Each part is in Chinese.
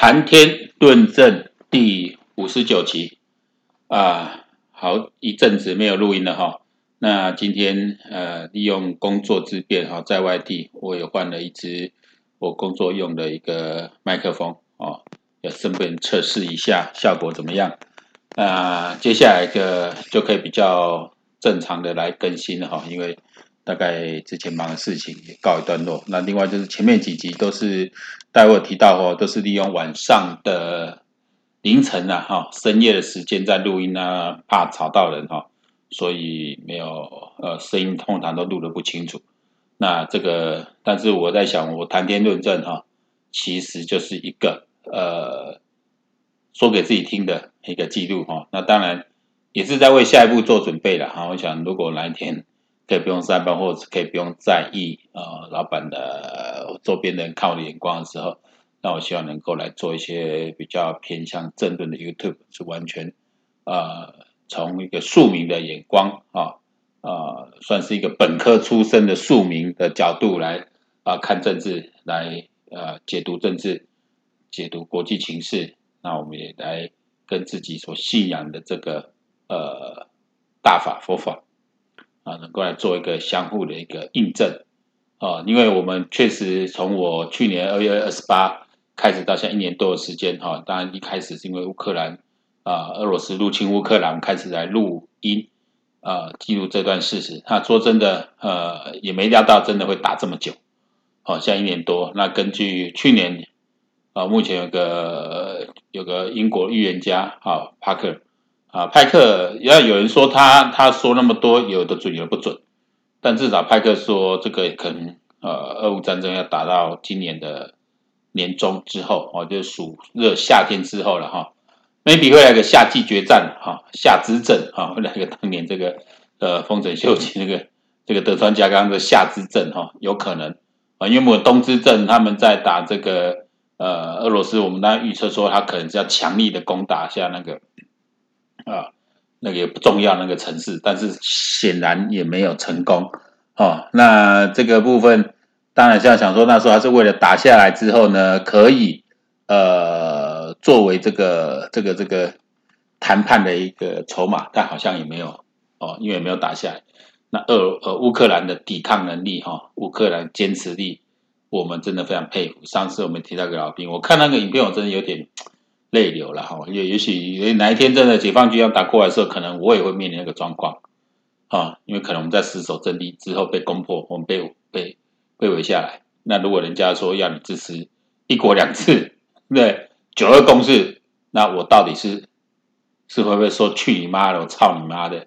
谈天论证第五十九集啊，好一阵子没有录音了哈。那今天呃，利用工作之便哈，在外地我也换了一支我工作用的一个麦克风哦，要顺便测试一下效果怎么样。那接下来的就可以比较正常的来更新了哈，因为。大概之前忙的事情也告一段落。那另外就是前面几集都是待会提到哦，都是利用晚上的凌晨啊，哈，深夜的时间在录音啊，怕吵到人哈，所以没有呃声音通常都录得不清楚。那这个，但是我在想，我谈天论证哈，其实就是一个呃说给自己听的一个记录哈。那当然也是在为下一步做准备的哈。我想如果哪一天。可以不用上班，或者是可以不用在意呃老板的周边的人看我的眼光的时候，那我希望能够来做一些比较偏向政论的 YouTube，是完全呃从一个庶民的眼光啊啊，算是一个本科出身的庶民的角度来啊看政治，来呃解读政治，解读国际情势。那我们也来跟自己所信仰的这个呃大法佛法。啊，能够来做一个相互的一个印证啊，因为我们确实从我去年二月二十八开始到现在一年多的时间哈，当然一开始是因为乌克兰啊，俄罗斯入侵乌克兰开始来录音啊，记录这段事实。那说真的，呃，也没料到真的会打这么久，好，现在一年多。那根据去年啊，目前有个有个英国预言家啊，帕克。啊，派克要有人说他他说那么多，有的准有的不准，但至少派克说这个可能呃，俄乌战争要打到今年的年中之后哦，就暑热夏天之后了哈，maybe 会来个夏季决战哈，夏之阵哈，会来个当年这个呃丰臣秀吉那个这个德川家康的夏之阵哈，有可能啊，因为我们冬之阵他们在打这个呃俄罗斯，我们当然预测说他可能是要强力的攻打下那个。啊，那个也不重要，那个城市，但是显然也没有成功。哦，那这个部分当然像想说，那时候还是为了打下来之后呢，可以呃作为这个这个这个谈判的一个筹码，但好像也没有哦，因为没有打下来。那俄呃乌克兰的抵抗能力哈、哦，乌克兰坚持力，我们真的非常佩服。上次我们提到个老兵，我看那个影片，我真的有点。泪流了哈，也也许哪一天真的解放军要打过来的时候，可能我也会面临那个状况啊，因为可能我们在死守阵地之后被攻破，我们被被被围下来。那如果人家说要你支持一国两制，对九二共识，那我到底是是会不会说去你妈的，我操你妈的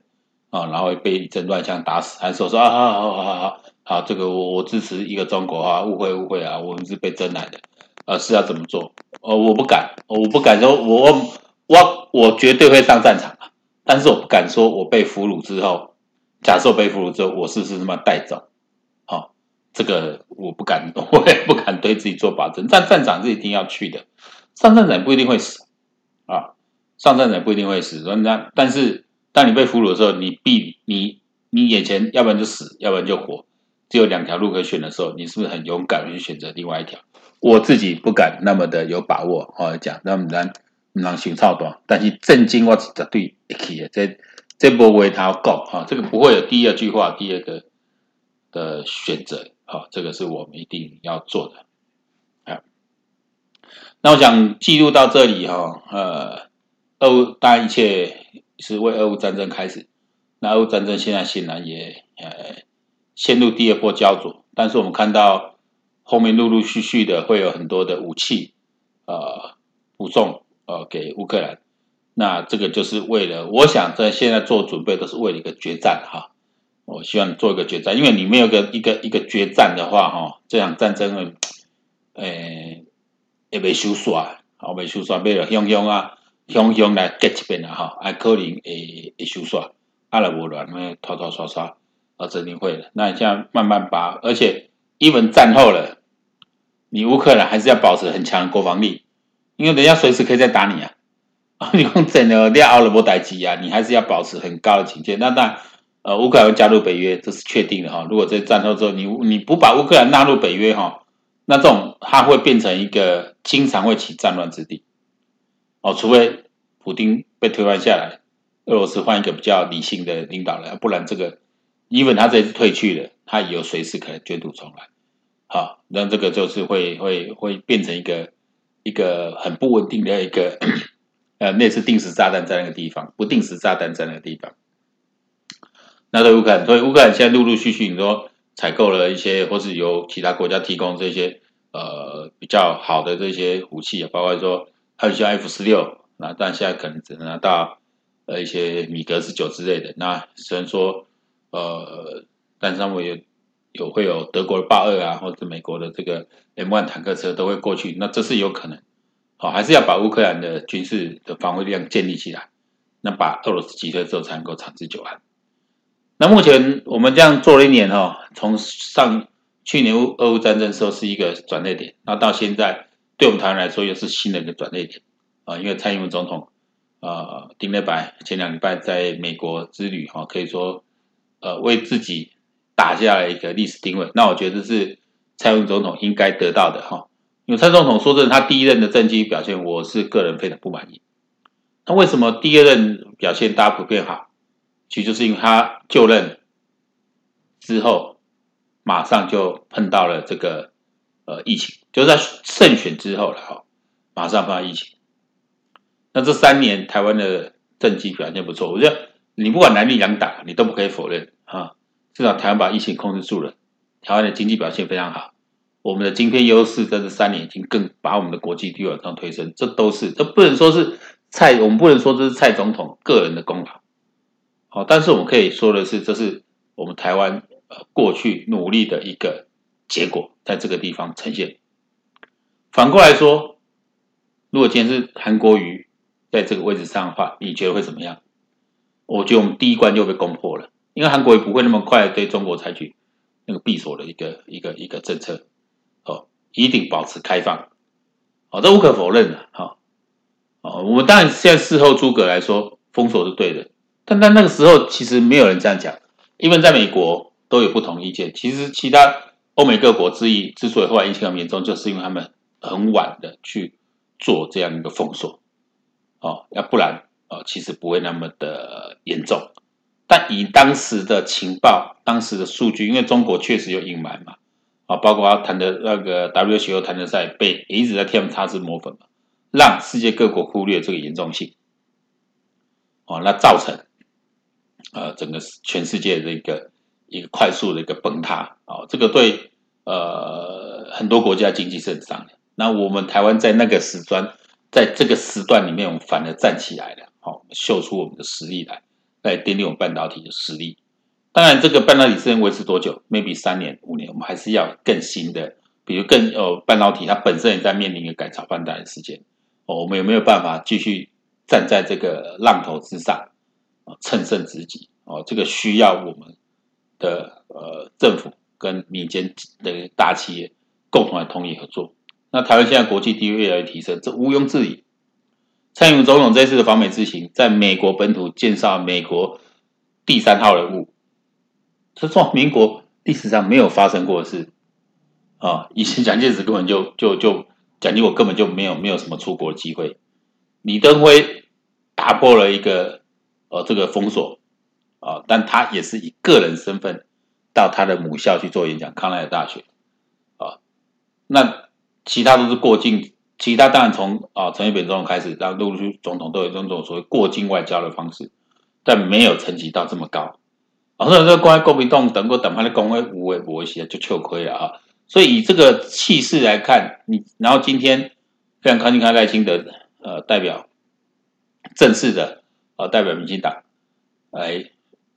啊，然后被一阵乱枪打死，还是说说啊好好好好好好，这个我我支持一个中国啊，误会误会啊，我们是被真来的。呃，是要怎么做？呃，我不敢，我不敢说，我我我我绝对会上战场啊！但是我不敢说，我被俘虏之后，假设被俘虏之后，我是不是那么带走？好、这个我不敢，我也不敢对自己做保证。上战场是一定要去的，上战场不一定会死啊，上战场不一定会死。那但是当你被俘虏的时候，你必你你眼前要不然就死，要不然就活，只有两条路可以选的时候，你是不是很勇敢去选择另外一条？我自己不敢那么的有把握，我讲那么难，能行操短，但是震惊我是绝对一起的，这这波为他够哈，这个不会有第二句话，第二个的选择，哈，这个是我们一定要做的。好，那我想记录到这里哈，呃，俄乌当然一切是为俄乌战争开始，那俄乌战争现在显然也呃陷入第二波焦灼，但是我们看到。后面陆陆续续的会有很多的武器，呃，补送呃给乌克兰。那这个就是为了，我想在现在做准备都是为了一个决战哈。我希望做一个决战，因为你没有个一个一个决战的话哈，这场战争会，诶，也未收煞，好未收煞，为了雄雄啊，雄雄来结一遍啊哈，还可能会会收煞，阿拉无乱，那拖拖刷刷，啊，肯定会的。那这样慢慢把，而且一文战后了。你乌克兰还是要保持很强的国防力，因为人家随时可以再打你啊！你讲真的，你奥了波代基啊，你还是要保持很高的警戒。那当然，呃，乌克兰加入北约这是确定的哈。如果在战后之后，你你不把乌克兰纳入北约哈，那这种它会变成一个经常会起战乱之地。哦，除非普丁被推翻下来，俄罗斯换一个比较理性的领导人，不然这个，因为他这次退去了，他也有随时可能卷土重来。好，那这个就是会会会变成一个一个很不稳定的一个，呃，类似定时炸弹在那个地方，不定时炸弹在那个地方。那对乌克兰，所以乌克兰现在陆陆续续，你说采购了一些，或是由其他国家提供这些呃比较好的这些武器啊，包括说还有像 F 十六，那但现在可能只能拿到呃一些米格十九之类的。那虽然说呃，但上面有。有会有德国的豹二啊，或者美国的这个 M1 坦克车都会过去，那这是有可能，好，还是要把乌克兰的军事的防卫力量建立起来，那把俄罗斯击退之后才能够长治久安。那目前我们这样做了一年哈，从上去年乌俄乌战争时候是一个转捩点，那到现在对我们台湾来说又是新的一个转捩点啊，因为蔡英文总统啊丁内白前两礼拜在美国之旅哈，可以说呃为自己。打下了一个历史定位，那我觉得是蔡英文总统应该得到的哈。因为蔡总统说真的，他第一任的政绩表现，我是个人非常不满意。那为什么第二任表现大家普遍好？其实就是因为他就任之后，马上就碰到了这个呃疫情，就是在胜选之后了哈，马上碰到疫情。那这三年台湾的政绩表现不错，我觉得你不管哪里两党，你都不可以否认啊。至少台湾把疫情控制住了，台湾的经济表现非常好，我们的晶片优势在这三年已经更把我们的国际地位往上推升，这都是这不能说是蔡，我们不能说这是蔡总统个人的功劳，好，但是我们可以说的是，这是我们台湾呃过去努力的一个结果，在这个地方呈现。反过来说，如果今天是韩国瑜在这个位置上的话，你觉得会怎么样？我觉得我们第一关就被攻破了。因为韩国也不会那么快对中国采取那个闭锁的一个一个一个政策，哦，一定保持开放，哦，这无可否认的，哈，哦，我们当然现在事后诸葛来说封锁是对的，但在那个时候其实没有人这样讲，因为在美国都有不同意见。其实其他欧美各国之一之所以后来疫情很严重，就是因为他们很晚的去做这样一个封锁，哦，要不然哦，其实不会那么的严重。但以当时的情报、当时的数据，因为中国确实有隐瞒嘛，啊，包括他谈的那个 WHO 谈德赛被一直在 TM 擦脂抹粉嘛，让世界各国忽略这个严重性，哦，那造成呃整个全世界的一个一个快速的一个崩塌，哦，这个对呃很多国家经济是很伤的。那我们台湾在那个时段，在这个时段里面，我们反而站起来了，好，秀出我们的实力来。来奠定我们半导体的实力。当然，这个半导体是能维持多久？maybe 三年、五年，我们还是要更新的，比如更哦，半导体它本身也在面临一个改朝换代的时间。哦，我们有没有办法继续站在这个浪头之上，乘胜追击？哦，这个需要我们的呃政府跟民间的大企业共同来通力合作。那台湾现在国际地位越来越提升，这毋庸置疑。蔡英文总统这次的访美之行，在美国本土建造美国第三号人物，这是民国历史上没有发生过的事啊！以前蒋介石根本就就就蒋经国根本就没有没有什么出国机会，李登辉打破了一个呃这个封锁啊，但他也是以个人身份到他的母校去做演讲，康奈尔大学啊，那其他都是过境。其他当然从啊陈水扁总统开始，让陆陆续总统都有这种所谓过境外交的方式，但没有层级到这么高。啊，所以说关于国民党等过等他的工会无为不为些就糗亏了啊。所以以这个气势来看，你然后今天非常高兴看赖清德呃代表正式的呃代表民进党来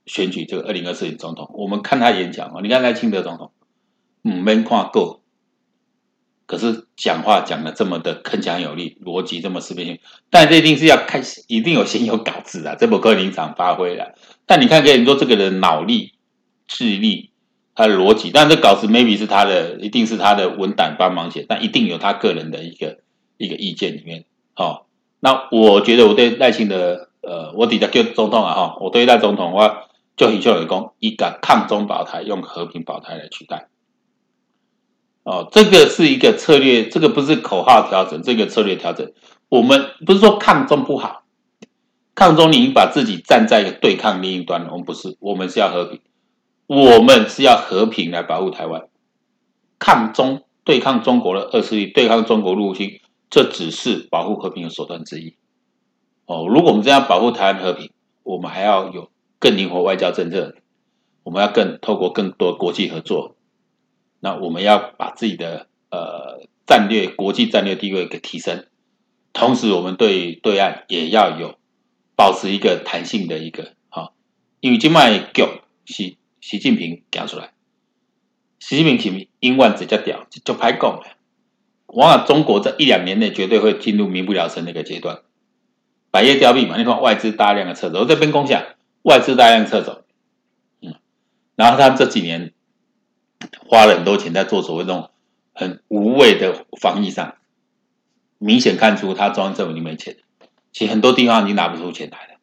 选举这个二零二四年总统。我们看他演讲啊，你看赖清德总统，嗯，没看够。可是讲话讲的这么的铿锵有力，逻辑这么思辨性，但这一定是要开始，一定有先有稿子啊，这不可临场发挥的。但你看，可以说这个人脑力、智力、他的逻辑，但这稿子 maybe 是他的，一定是他的文胆帮忙写，但一定有他个人的一个一个意见里面。哦，那我觉得我对赖清德，呃，我底下叫总统啊，哈，我对赖总统，我就很希望有功，一个抗中保台，用和平保台来取代。哦，这个是一个策略，这个不是口号调整，这个策略调整。我们不是说抗中不好，抗中你已经把自己站在一个对抗另一端。我们不是，我们是要和平，我们是要和平来保护台湾。抗中对抗中国的恶势力，对抗中国入侵，这只是保护和平的手段之一。哦，如果我们这样保护台湾和平，我们还要有更灵活外交政策，我们要更透过更多国际合作。那我们要把自己的呃战略国际战略地位给提升，同时我们对对岸也要有保持一个弹性的一个好，因为今麦叫习习近平讲出来，习近平提英万直接屌就拍够了，我想中国在一两年内绝对会进入民不聊生那个阶段，百业凋敝嘛，你看外资大量的撤走，我这边共享外资大量撤走，嗯，然后他这几年。花了很多钱在做所谓那种很无谓的防疫上，明显看出他中央政府里没钱，其实很多地方已经拿不出钱来了。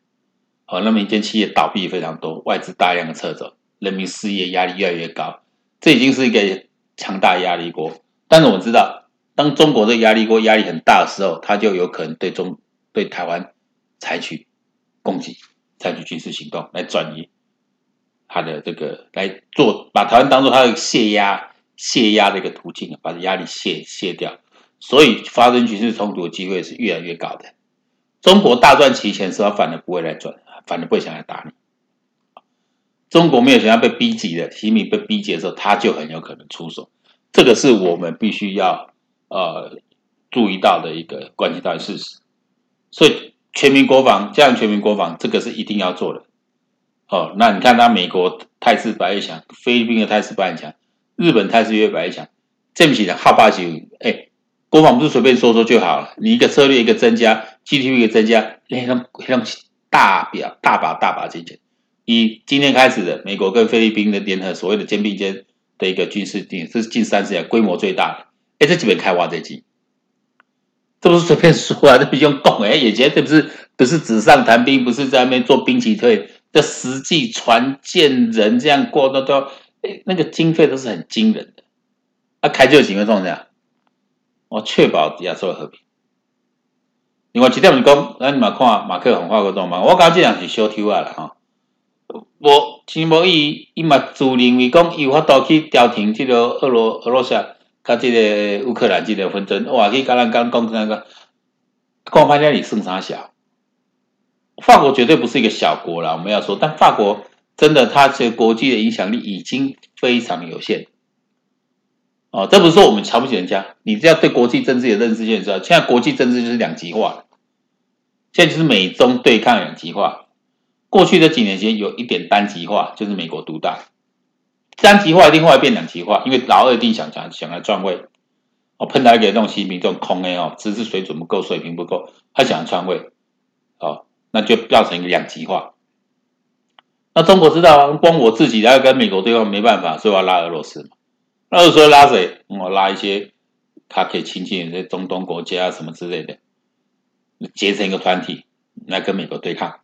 好，那么民间企业倒闭非常多，外资大量的撤走，人民失业压力越来越高，这已经是一个强大压力锅。但是我知道，当中国这个压力锅压力很大的时候，他就有可能对中对台湾采取攻击，采取军事行动来转移。他的这个来做，把台湾当做他的泄压、泄压的一个途径，把压力泄泄掉，所以发生军事冲突的机会是越来越高的。中国大赚其钱时候，反而不会来赚，反而不会想来打你。中国没有想要被逼急的，习近平被逼急的时候，他就很有可能出手。这个是我们必须要呃注意到的一个关系到的事实。所以全民国防，加上全民国防，这个是一定要做的。哦，那你看，他美国态势百越强，菲律宾的态势百越强，日本态势越白越强，这么起来，好霸气！哎，国防不是随便说说就好了，你一个策略一个增加，GDP 一个增加，那种那大表大把大把金钱。以今天开始的美国跟菲律宾的联合所谓的肩并肩的一个军事定，这是近三十年规模最大的。哎，这基本开挖掘机，这不是随便说啊，这不用讲哎，以前这不是不是纸上谈兵，不是在那边做兵棋推。的实际船舰人这样过的都，哎，那个经费都是很惊人的。啊，开就行了，这样，我确保亚洲和平。另外一点是讲，咱嘛看马克宏发过这嘛，我感觉这样是小偷啊啦哈。我其实无伊，伊嘛自认为讲，伊有法度去调停这个俄罗俄罗斯甲这个乌克兰这个纷争，哇，去甲咱讲讲那个，讲反正你算啥小？法国绝对不是一个小国了，我们要说，但法国真的，它这个国际的影响力已经非常有限。哦，这不是说我们瞧不起人家，你只要对国际政治有认识就知道，现在国际政治就是两极化，现在就是美中对抗两极化。过去的几年间有一点单极化，就是美国独大，单极化一定会变两极化，因为老二一定想想想来篡位。哦，碰到一个这种习近平这种空 A 哦，知识水准不够，水平不够，他想要篡位，哦。那就造成一个两极化。那中国知道，光我自己要跟美国对抗没办法，所以我要拉俄罗斯嘛。那俄罗斯拉谁？我拉一些他可以亲近的中东国家啊，什么之类的，结成一个团体来跟美国对抗，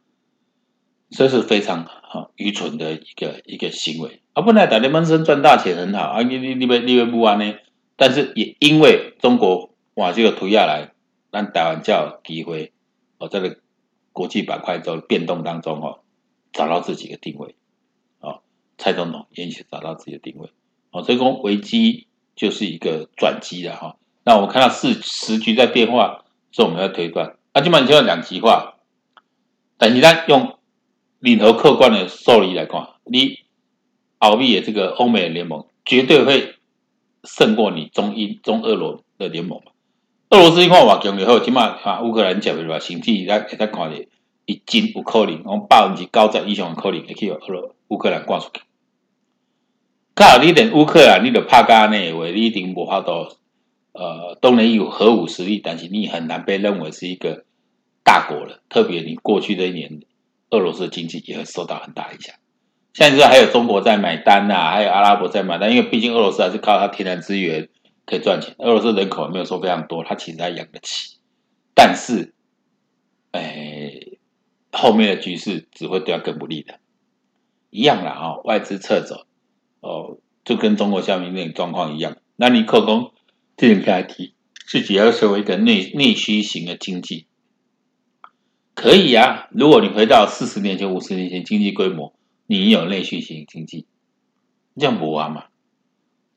这是非常好愚蠢的一个一个行为。啊，本来打联盟生赚大钱很好啊，你你你们你们不玩呢？但是也因为中国哇这个推下来，让台湾叫有机会哦这个。国际板块中变动当中哦，找到自己的定位，哦，蔡总统也一起找到自己的定位，哦，这个危机就是一个转机了哈。那我们看到时时局在变化，所以我们要推断，那基本上就要两极化。但是呢，用领头客观的受理来看，你欧美的这个欧美联盟绝对会胜过你中英中俄罗的联盟。俄罗斯一看话强以后，起码啊乌克兰接的话，身体来给他看的，已经有可能，我们百分之九十以上的可能会去俄罗乌克兰挂出去。靠，你连乌克兰你都怕干呢？话你一定无法度。呃，当然有核武实力，但是你很难被认为是一个大国了。特别你过去这一年，俄罗斯经济也会受到很大影响。现在还有中国在买单呐、啊，还有阿拉伯在买单，因为毕竟俄罗斯还是靠它天然资源。可以赚钱，俄罗斯人口也没有说非常多，他其实还养得起，但是，哎，后面的局势只会对他更不利的，一样啦啊，外资撤走，哦，就跟中国下面那种状况一样，那你可供这种开题，自己要成为一个内内需型的经济，可以啊。如果你回到四十年前、五十年前经济规模，你有内需型经济，这样不完嘛？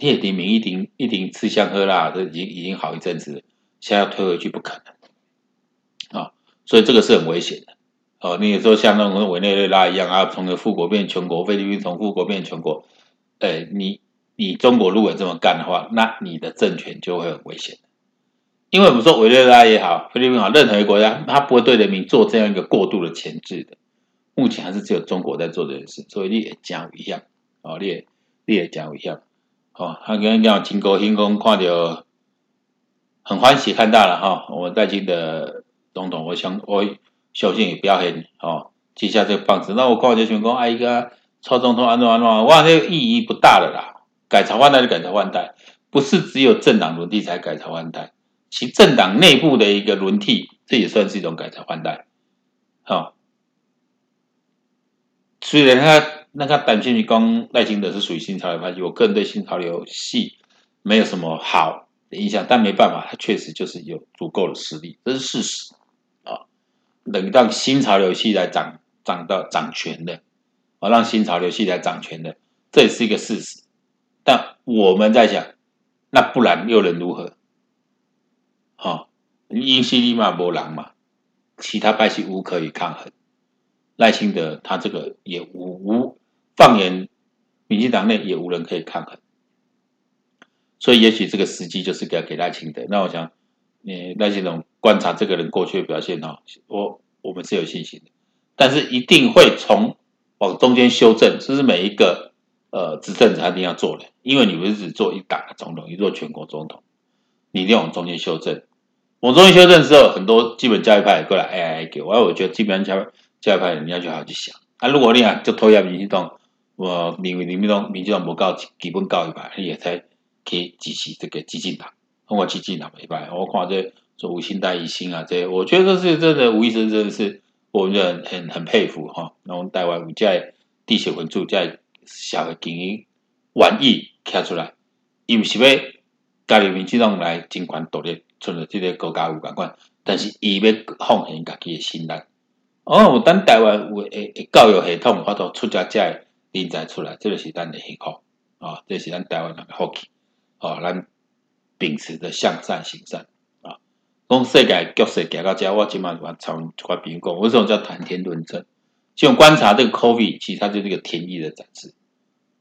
叶顶明一定一定吃香喝辣，这已经已经好一阵子了，现在要推回去不可能啊！所以这个是很危险的哦。你有时候像那种委内瑞拉一样啊，从个富国变穷国，菲律宾从富国变穷国，哎，你你中国如果这么干的话，那你的政权就会很危险。因为我们说委内瑞拉也好，菲律宾好，任何一个国家，他不会对人民做这样一个过度的钳制的。目前还是只有中国在做这件事，所以你也讲一样哦，你也你也讲一样。哦，他刚刚讲经过星空，看到很欢喜看到了哈、我们在京的总统，我想我小心也不要黑哦，接下这个棒子。那我看这全国，哎一个超总统安怎安怎，哇，这个意义不大了啦。改朝换代就改朝换代，不是只有政党轮替才改朝换代，其政党内部的一个轮替，这也算是一种改朝换代。好、虽然他。那他担心你讲赖清德是属于新潮流派系，我个人对新潮流系没有什么好的印象，但没办法，他确实就是有足够的实力，这是事实啊。等让新潮流系来掌掌到掌权的，啊，让新潮流系来掌权的，这也是一个事实。但我们在想，那不然又能如何？啊，英西利马波狼嘛，其他派系无可以抗衡，赖清德他这个也无无。放眼民进党内也无人可以抗衡，所以也许这个时机就是给给赖清德。那我想，你赖清德观察这个人过去的表现哦，我我们是有信心的，但是一定会从往中间修正，这是每一个呃执政者一定要做的，因为你不是只做一党的总统，你做全国总统，你一定要往中间修正。往中间修正之后，很多基本教育派过来哎哎给我，我觉得基本教教育派你要去好好去想啊，如果你啊就投下民进党。我认为你们党民进党无够基本教育吧，你也才可以支持这个基进党。我基进党没办法，我看这做吴欣岱一心啊，这我觉得这是真的，吴医生真的是我们很很很佩服哈。那我们台湾在地血混住在小的经营玩意开出来，伊毋是要加入民进党来尽管独立，存了这个国家有关关，但是伊要奉献家己的心力。哦，等台湾有诶教育系统发到出家在。人才出来，这个是咱的幸福啊！这是咱台湾人的福气啊！咱秉持着向善行善啊！讲世界局势行到这，我今晚我从一块朋友讲，为什么叫谈天论证？就观察这个 COVID，其实它就是一个天意的展示。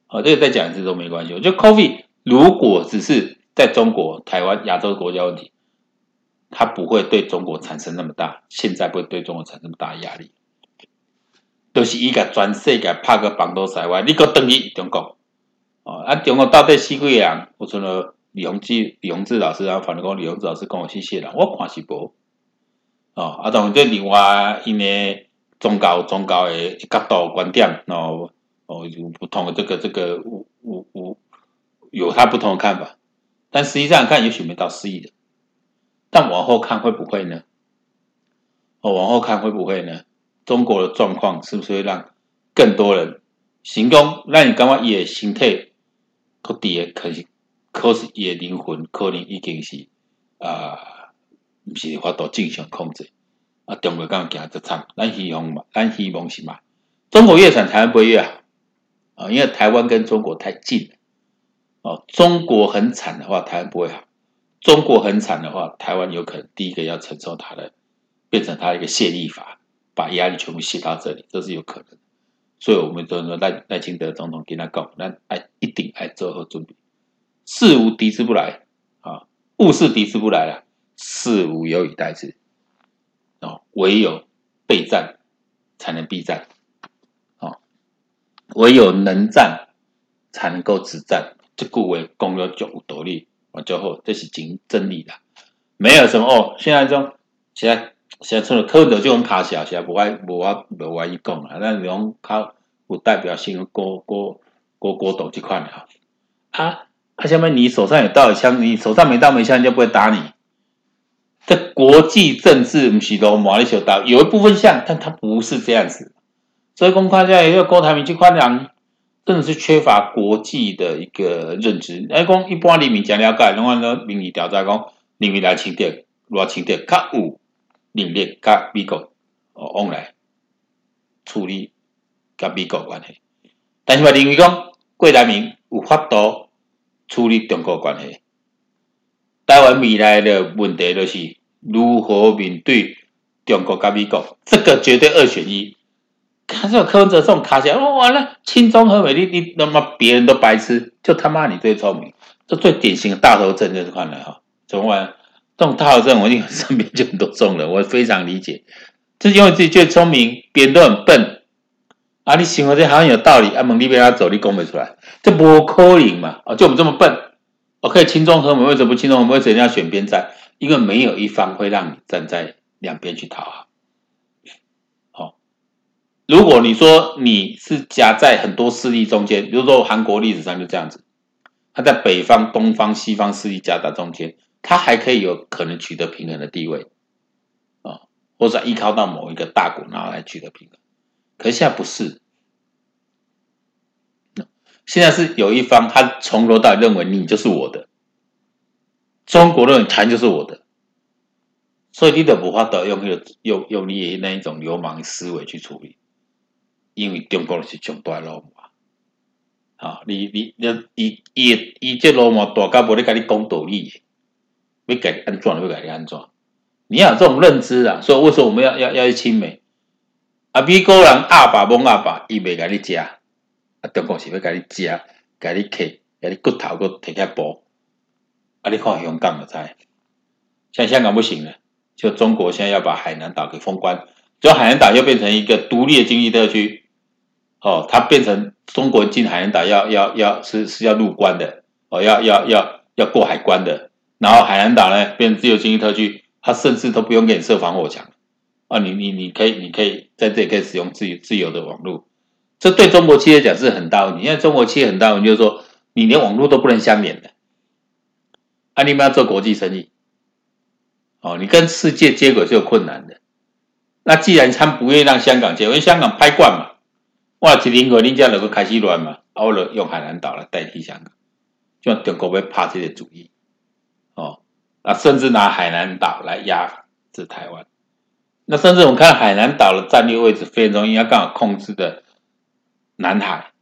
好，这个再讲一次都没关系。我觉得 COVID 如果只是在中国、台湾、亚洲国家问题，它不会对中国产生那么大，现在不会对中国产生那么大压力。都是伊个全世界拍个绑到塞外，你搁等于中国哦？啊，中国到底死几个人？我像了李洪志、李洪志老师，然后反正讲李洪志老师讲我谢谢了，我看是无哦。啊，当然这另外因为宗教、宗教的角度观点哦哦有不同的这个这个有有有有他不同的看法，但实际上看也许没到四亿的，但往后看会不会呢？哦，往后看会不会呢？中国的状况是不是会让更多人行动？让你感觉也心态可跌，可是可是也灵魂可能已经是啊，不是法度正常控制啊。中国刚刚讲这惨，咱希望嘛，咱希望是嘛。中国越惨，台湾不会越好啊，因为台湾跟中国太近了哦。中国很惨的话，台湾不会好；中国很惨的话，台湾有可能第一个要承受它的，变成它一个泄力法。把压力全部卸到这里，这是有可能。所以，我们就说赖赖清德总统跟他讲，那哎，一定爱做好准备。事无敌之不来啊，物是敌之不来啊，事无有以待之。哦，唯有备战才能避战。哦，唯有能战才能够止战。这句话讲了就有道理，我最后这是真真理的，没有什么哦。现在中现在。现在出了柯文哲就很卡小，现在不爱不爱不爱一讲啊，那种他不代表性过过过过斗这块的啊啊！下面你手上有刀有枪，你手上没刀没枪，人家不会打你。这国际政治不是都马里小刀，有一部分像，但他不是这样子。所以公开在一个郭台铭这块人，真的是缺乏国际的一个认知。来讲，一般人民讲了解，然后呢，民意调查讲，人民来清点，偌清点，较有能力甲美国哦往来处理甲美国关系。但是我认为讲，郭台铭有法度处理中国关系。台湾未来的问题就是如何面对中国甲美国，这个绝对二选一。可是有柯文哲这种卡起来，哦，完了，亲中和美，丽你他妈别人都白痴，就他妈你最聪明，这最典型的大头症就是看来哈，怎么玩？这种大头症，我一定身边就很多中了，我非常理解，就因为自己最聪明，别人都很笨，啊，你行为这好像有道理，啊，蒙你被他走，你攻不出来，这不可能嘛，啊，就我们这么笨，我可以轻中和我们，为什么不亲中和美？为什么要选边站？因为没有一方会让你站在两边去讨好。如果你说你是夹在很多势力中间，比如说韩国历史上就这样子，他在北方、东方、西方势力夹在中间，他还可以有可能取得平衡的地位，啊，或者依靠到某一个大国然后来取得平衡。可是现在不是，现在是有一方他从头到尾认为你就是我的，中国认为台就是我的，所以你都无法得用用用用你那一种流氓思维去处理。因为中国是上大老母啊！你你你，伊伊伊这罗马大家无咧跟你讲道理，要改你安怎？要改你安怎？你要有这种认知啊！所以为什么我们要要要去亲美？啊，美国人阿爸懵阿爸，伊袂跟你食，啊，中国是要跟你食，跟你啃，跟你骨头搁摕起来剥。啊，你看香港就知，像香港不行了，就中国现在要把海南岛给封关，就海南岛又变成一个独立的经济特区。哦，它变成中国进海南岛要要要是是要入关的哦，要要要要过海关的。然后海南岛呢变成自由经济特区，它甚至都不用给你设防火墙啊，你你你可以你可以在这里可以使用自由自由的网络。这对中国企业讲是很大问题，因为中国企业很大问题就是说你连网络都不能相连的。啊，你们要做国际生意，哦，你跟世界接轨是有困难的。那既然他们不愿意让香港接，因为香港拍惯嘛。哇！一零二，人家能够开始乱嘛？我了用海南岛来代替香港，就中国会怕这些主意啊。甚至拿海南岛来压制台湾。那甚至我们看海南岛的战略位置非常重要，刚好控制的南海、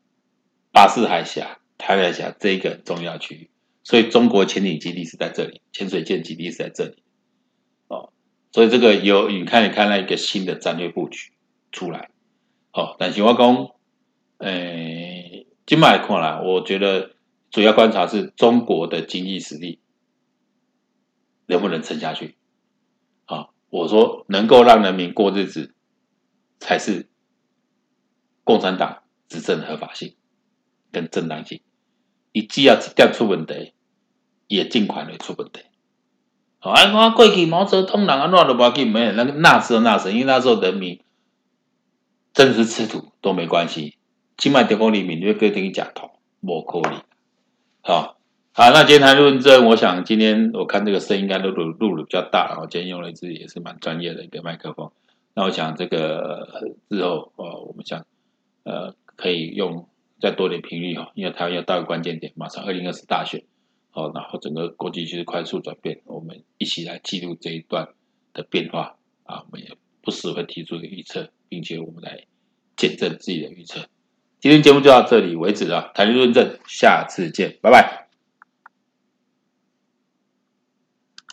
巴士海峡、台湾海峡这一个重要区域。所以中国潜艇基地是在这里，潜水舰基地是在这里。哦，所以这个有你看，你看到一个新的战略布局出来。哦，但是我讲，诶，今麦看来，我觉得主要观察是中国的经济实力能不能撑下去。啊，我说能够让人民过日子，才是共产党执政合法性跟正当性。你只要一点出问题，也尽快会出问题。好，啊，我过去毛泽东人啊，乱了吧？给没有那个那时候那时候，因为那时候人民。真是吃土都没关系，起码点公里米，你会跟你讲头，无可能。好，好，那今天谈论证，我想今天我看这个声音应该录录录的比较大，然后今天用了一支也是蛮专业的一个麦克风。那我想这个之后，呃，我们想，呃，可以用再多点频率哈，因为台湾要到一个关键点，马上二零二四大选，好，然后整个国际局势快速转变，我们一起来记录这一段的变化啊，我们也不时会提出一个预测。并且我们来见证自己的预测。今天节目就到这里为止了，谈论论证，下次见，拜拜。